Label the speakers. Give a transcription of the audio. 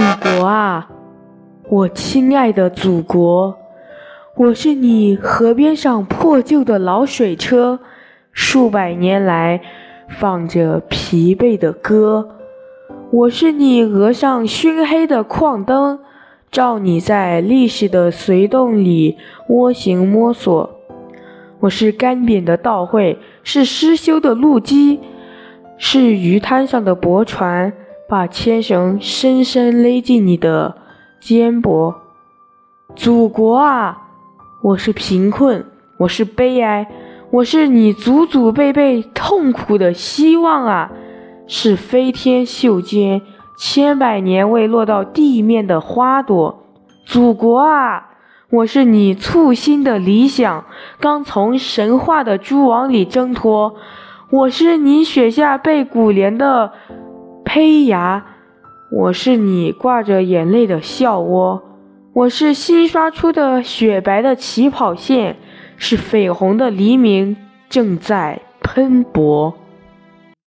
Speaker 1: 祖国啊，我亲爱的祖国，我是你河边上破旧的老水车，数百年来放着疲惫的歌；我是你额上熏黑的矿灯，照你在历史的隧洞里蜗行摸索；我是干瘪的稻穗，是失修的路基，是鱼滩上的驳船。把牵绳深深勒进你的肩膊，祖国啊！我是贫困，我是悲哀，我是你祖祖辈辈痛苦的希望啊！是飞天袖间千百年未落到地面的花朵，祖国啊！我是你簇新的理想，刚从神话的蛛网里挣脱，我是你雪下被古莲的。胚芽，我是你挂着眼泪的笑窝，我是新刷出的雪白的起跑线，是绯红的黎明正在喷薄。